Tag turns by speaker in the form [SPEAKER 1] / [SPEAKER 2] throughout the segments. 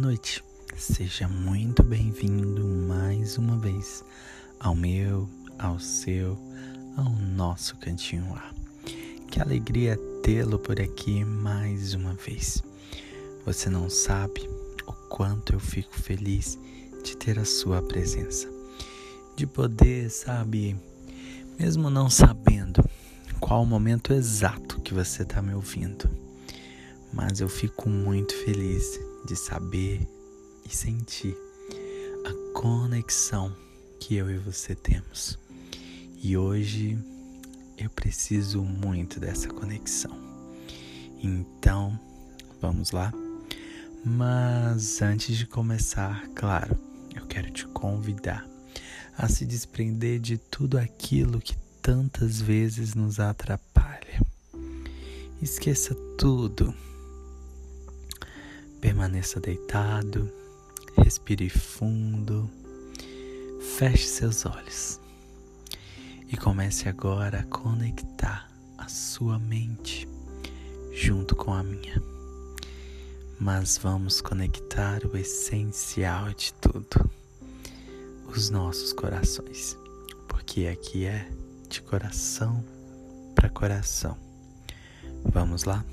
[SPEAKER 1] noite. Seja muito bem-vindo mais uma vez ao meu, ao seu, ao nosso cantinho lá. Que alegria tê-lo por aqui mais uma vez. Você não sabe o quanto eu fico feliz de ter a sua presença, de poder, sabe, mesmo não sabendo qual o momento exato que você está me ouvindo, mas eu fico muito feliz de saber e sentir a conexão que eu e você temos. E hoje eu preciso muito dessa conexão. Então, vamos lá? Mas antes de começar, claro, eu quero te convidar a se desprender de tudo aquilo que tantas vezes nos atrapalha. Esqueça tudo Permaneça deitado, respire fundo, feche seus olhos e comece agora a conectar a sua mente junto com a minha. Mas vamos conectar o essencial de tudo, os nossos corações, porque aqui é de coração para coração. Vamos lá?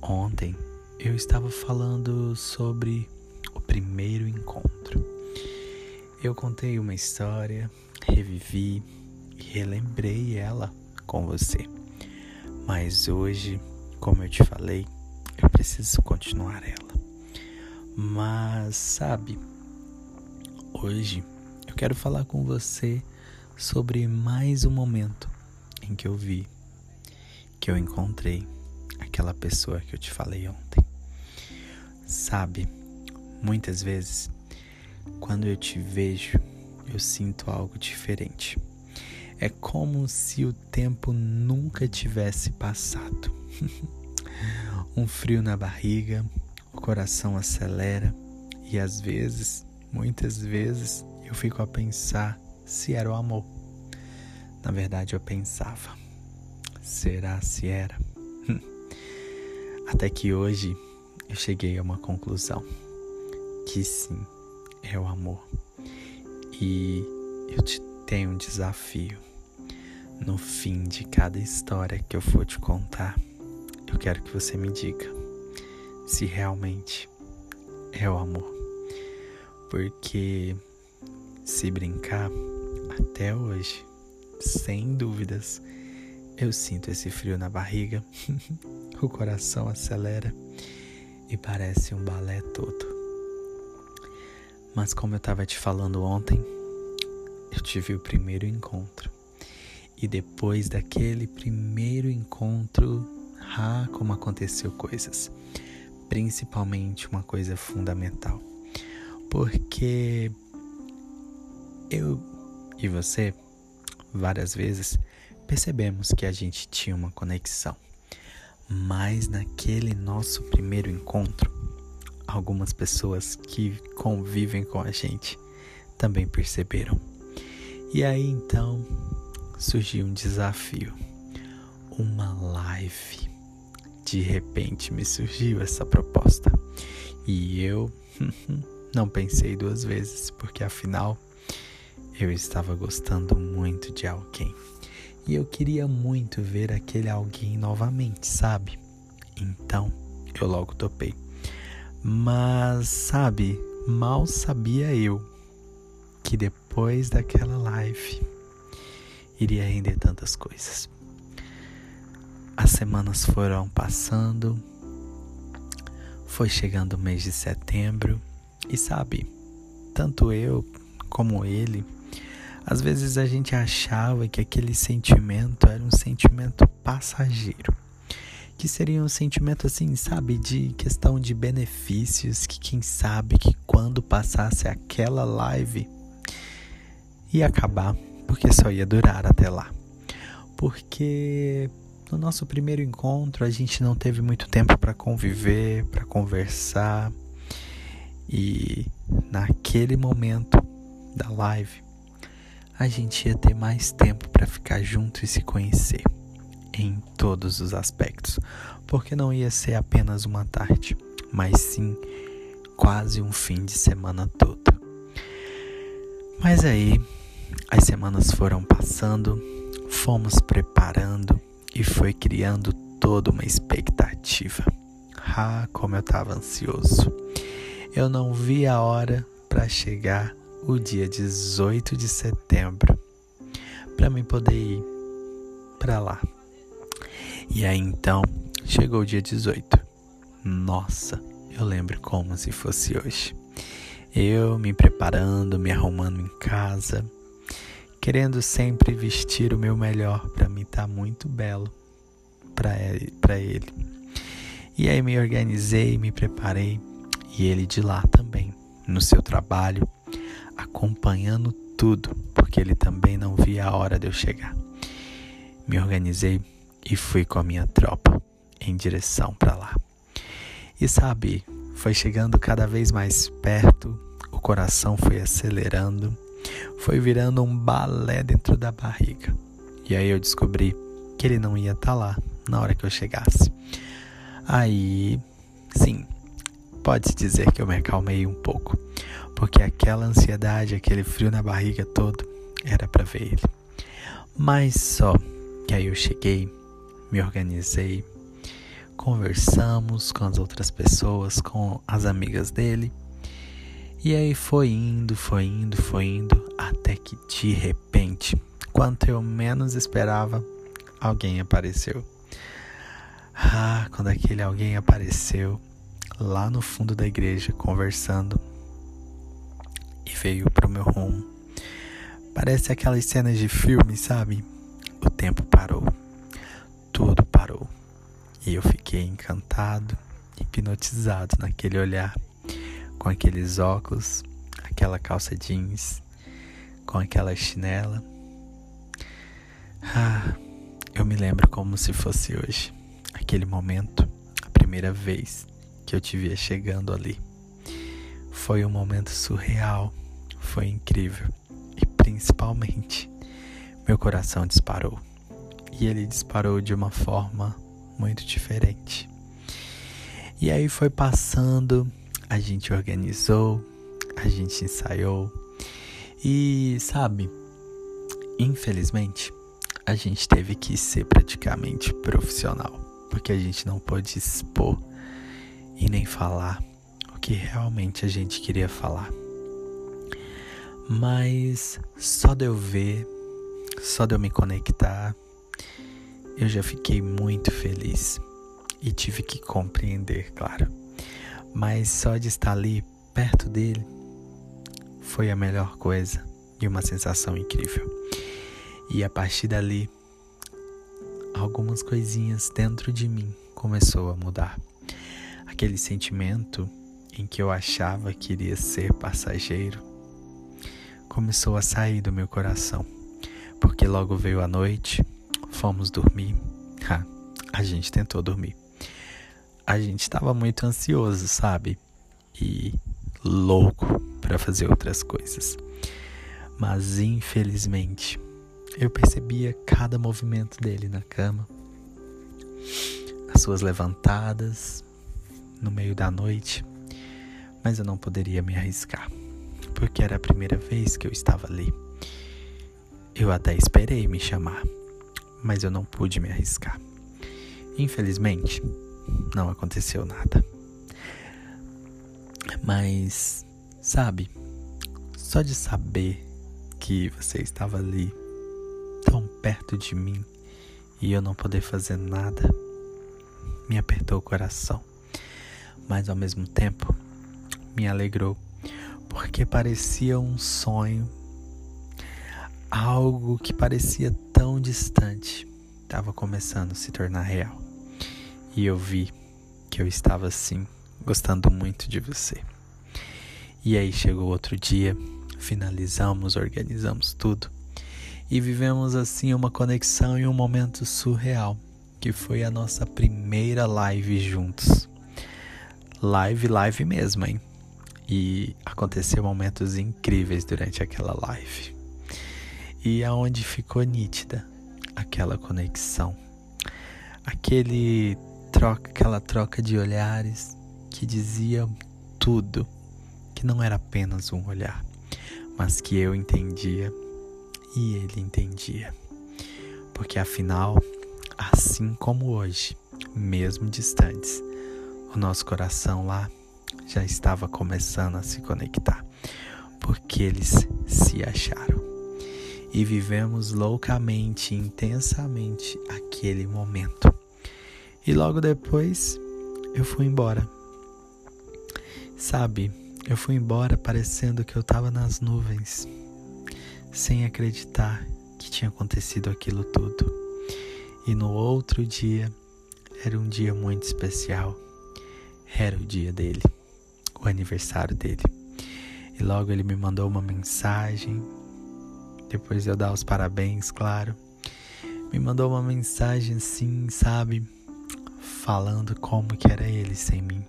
[SPEAKER 1] Ontem eu estava falando sobre o primeiro encontro. Eu contei uma história, revivi e relembrei ela com você. Mas hoje, como eu te falei, eu preciso continuar ela. Mas, sabe, hoje eu quero falar com você sobre mais um momento em que eu vi, que eu encontrei aquela pessoa que eu te falei ontem. Sabe, muitas vezes, quando eu te vejo, eu sinto algo diferente. É como se o tempo nunca tivesse passado. um frio na barriga, o coração acelera e às vezes, muitas vezes, eu fico a pensar se era o amor. Na verdade, eu pensava, será se era? Até que hoje eu cheguei a uma conclusão: que sim, é o amor. E eu te tenho um desafio. No fim de cada história que eu for te contar, eu quero que você me diga se realmente é o amor. Porque se brincar, até hoje, sem dúvidas, eu sinto esse frio na barriga, o coração acelera e parece um balé todo. Mas como eu estava te falando ontem, eu tive o primeiro encontro. E depois daquele primeiro encontro, ah, como aconteceu coisas. Principalmente uma coisa fundamental. Porque eu e você, várias vezes, percebemos que a gente tinha uma conexão. Mas naquele nosso primeiro encontro, algumas pessoas que convivem com a gente também perceberam. E aí então surgiu um desafio, uma live. De repente me surgiu essa proposta e eu não pensei duas vezes, porque afinal eu estava gostando muito de alguém. E eu queria muito ver aquele alguém novamente, sabe? Então eu logo topei. Mas, sabe, mal sabia eu que depois daquela live iria render tantas coisas. As semanas foram passando, foi chegando o mês de setembro e sabe, tanto eu como ele às vezes a gente achava que aquele sentimento era um sentimento passageiro. Que seria um sentimento assim, sabe, de questão de benefícios, que quem sabe que quando passasse aquela live ia acabar, porque só ia durar até lá. Porque no nosso primeiro encontro a gente não teve muito tempo para conviver, para conversar. E naquele momento da live, a gente ia ter mais tempo para ficar junto e se conhecer em todos os aspectos, porque não ia ser apenas uma tarde, mas sim quase um fim de semana todo. Mas aí as semanas foram passando, fomos preparando e foi criando toda uma expectativa. Ah, como eu estava ansioso. Eu não vi a hora para chegar o dia 18 de setembro para mim poder ir para lá. E aí então chegou o dia 18. Nossa, eu lembro como se fosse hoje. Eu me preparando, me arrumando em casa, querendo sempre vestir o meu melhor para mim estar tá muito belo para ele. E aí me organizei, me preparei e ele de lá também, no seu trabalho, acompanhando tudo, porque ele também não via a hora de eu chegar. Me organizei e fui com a minha tropa em direção para lá. E sabe, foi chegando cada vez mais perto, o coração foi acelerando, foi virando um balé dentro da barriga. E aí eu descobri que ele não ia estar tá lá na hora que eu chegasse. Aí, sim, pode-se dizer que eu me acalmei um pouco, porque aquela ansiedade, aquele frio na barriga todo, era para ver ele. Mas só que aí eu cheguei, me organizei, conversamos com as outras pessoas, com as amigas dele. E aí foi indo, foi indo, foi indo, até que de repente, quanto eu menos esperava, alguém apareceu. Ah, quando aquele alguém apareceu lá no fundo da igreja conversando e veio pro meu rumo. Parece aquelas cenas de filme, sabe? O tempo parou. Tudo parou. E eu fiquei encantado, hipnotizado naquele olhar, com aqueles óculos, aquela calça jeans, com aquela chinela. Ah, eu me lembro como se fosse hoje aquele momento, a primeira vez que eu te via chegando ali. Foi um momento surreal, foi incrível e principalmente meu coração disparou. E ele disparou de uma forma muito diferente. E aí foi passando, a gente organizou, a gente ensaiou e sabe, infelizmente, a gente teve que ser praticamente profissional porque a gente não pôde expor e nem falar que realmente a gente queria falar. Mas só de eu ver, só de eu me conectar, eu já fiquei muito feliz e tive que compreender, claro. Mas só de estar ali perto dele foi a melhor coisa e uma sensação incrível. E a partir dali algumas coisinhas dentro de mim começou a mudar. Aquele sentimento em que eu achava que iria ser passageiro começou a sair do meu coração, porque logo veio a noite, fomos dormir. Ha, a gente tentou dormir. A gente estava muito ansioso, sabe? E louco para fazer outras coisas. Mas infelizmente, eu percebia cada movimento dele na cama, as suas levantadas no meio da noite, mas eu não poderia me arriscar, porque era a primeira vez que eu estava ali. Eu até esperei me chamar, mas eu não pude me arriscar. Infelizmente, não aconteceu nada. Mas, sabe, só de saber que você estava ali tão perto de mim e eu não poder fazer nada me apertou o coração, mas ao mesmo tempo me alegrou, porque parecia um sonho, algo que parecia tão distante, estava começando a se tornar real. E eu vi que eu estava assim, gostando muito de você. E aí chegou outro dia, finalizamos, organizamos tudo e vivemos assim uma conexão e um momento surreal, que foi a nossa primeira live juntos. Live, live mesmo, hein? E aconteceu momentos incríveis durante aquela live. E aonde ficou nítida aquela conexão. Aquele troca, aquela troca de olhares que dizia tudo, que não era apenas um olhar, mas que eu entendia e ele entendia. Porque afinal, assim como hoje, mesmo distantes, o nosso coração lá já estava começando a se conectar, porque eles se acharam. E vivemos loucamente, intensamente aquele momento. E logo depois eu fui embora. Sabe, eu fui embora parecendo que eu estava nas nuvens, sem acreditar que tinha acontecido aquilo tudo. E no outro dia era um dia muito especial. Era o dia dele, o aniversário dele. E logo ele me mandou uma mensagem. Depois de eu dar os parabéns, claro. Me mandou uma mensagem assim, sabe? Falando como que era ele sem mim.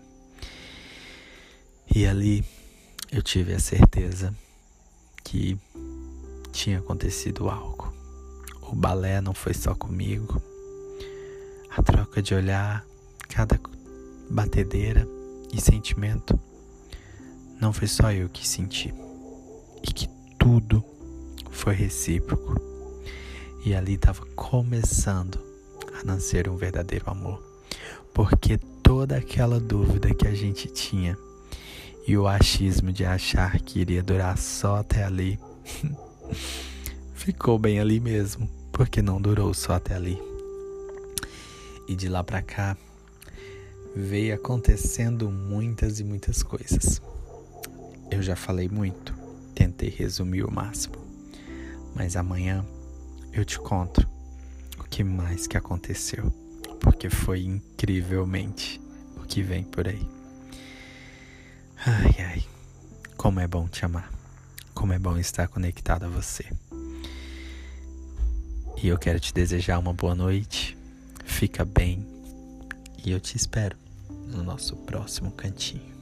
[SPEAKER 1] E ali eu tive a certeza que tinha acontecido algo. O balé não foi só comigo. A troca de olhar, cada batedeira e sentimento, não foi só eu que senti. E que tudo foi recíproco. E ali estava começando a nascer um verdadeiro amor. Porque toda aquela dúvida que a gente tinha e o achismo de achar que iria durar só até ali ficou bem ali mesmo, porque não durou só até ali. E de lá para cá veio acontecendo muitas e muitas coisas. Eu já falei muito, tentei resumir o máximo, mas amanhã eu te conto o que mais que aconteceu, porque foi incrivelmente o que vem por aí. Ai, ai, como é bom te amar. Como é bom estar conectado a você. E eu quero te desejar uma boa noite. Fica bem. E eu te espero no nosso próximo cantinho.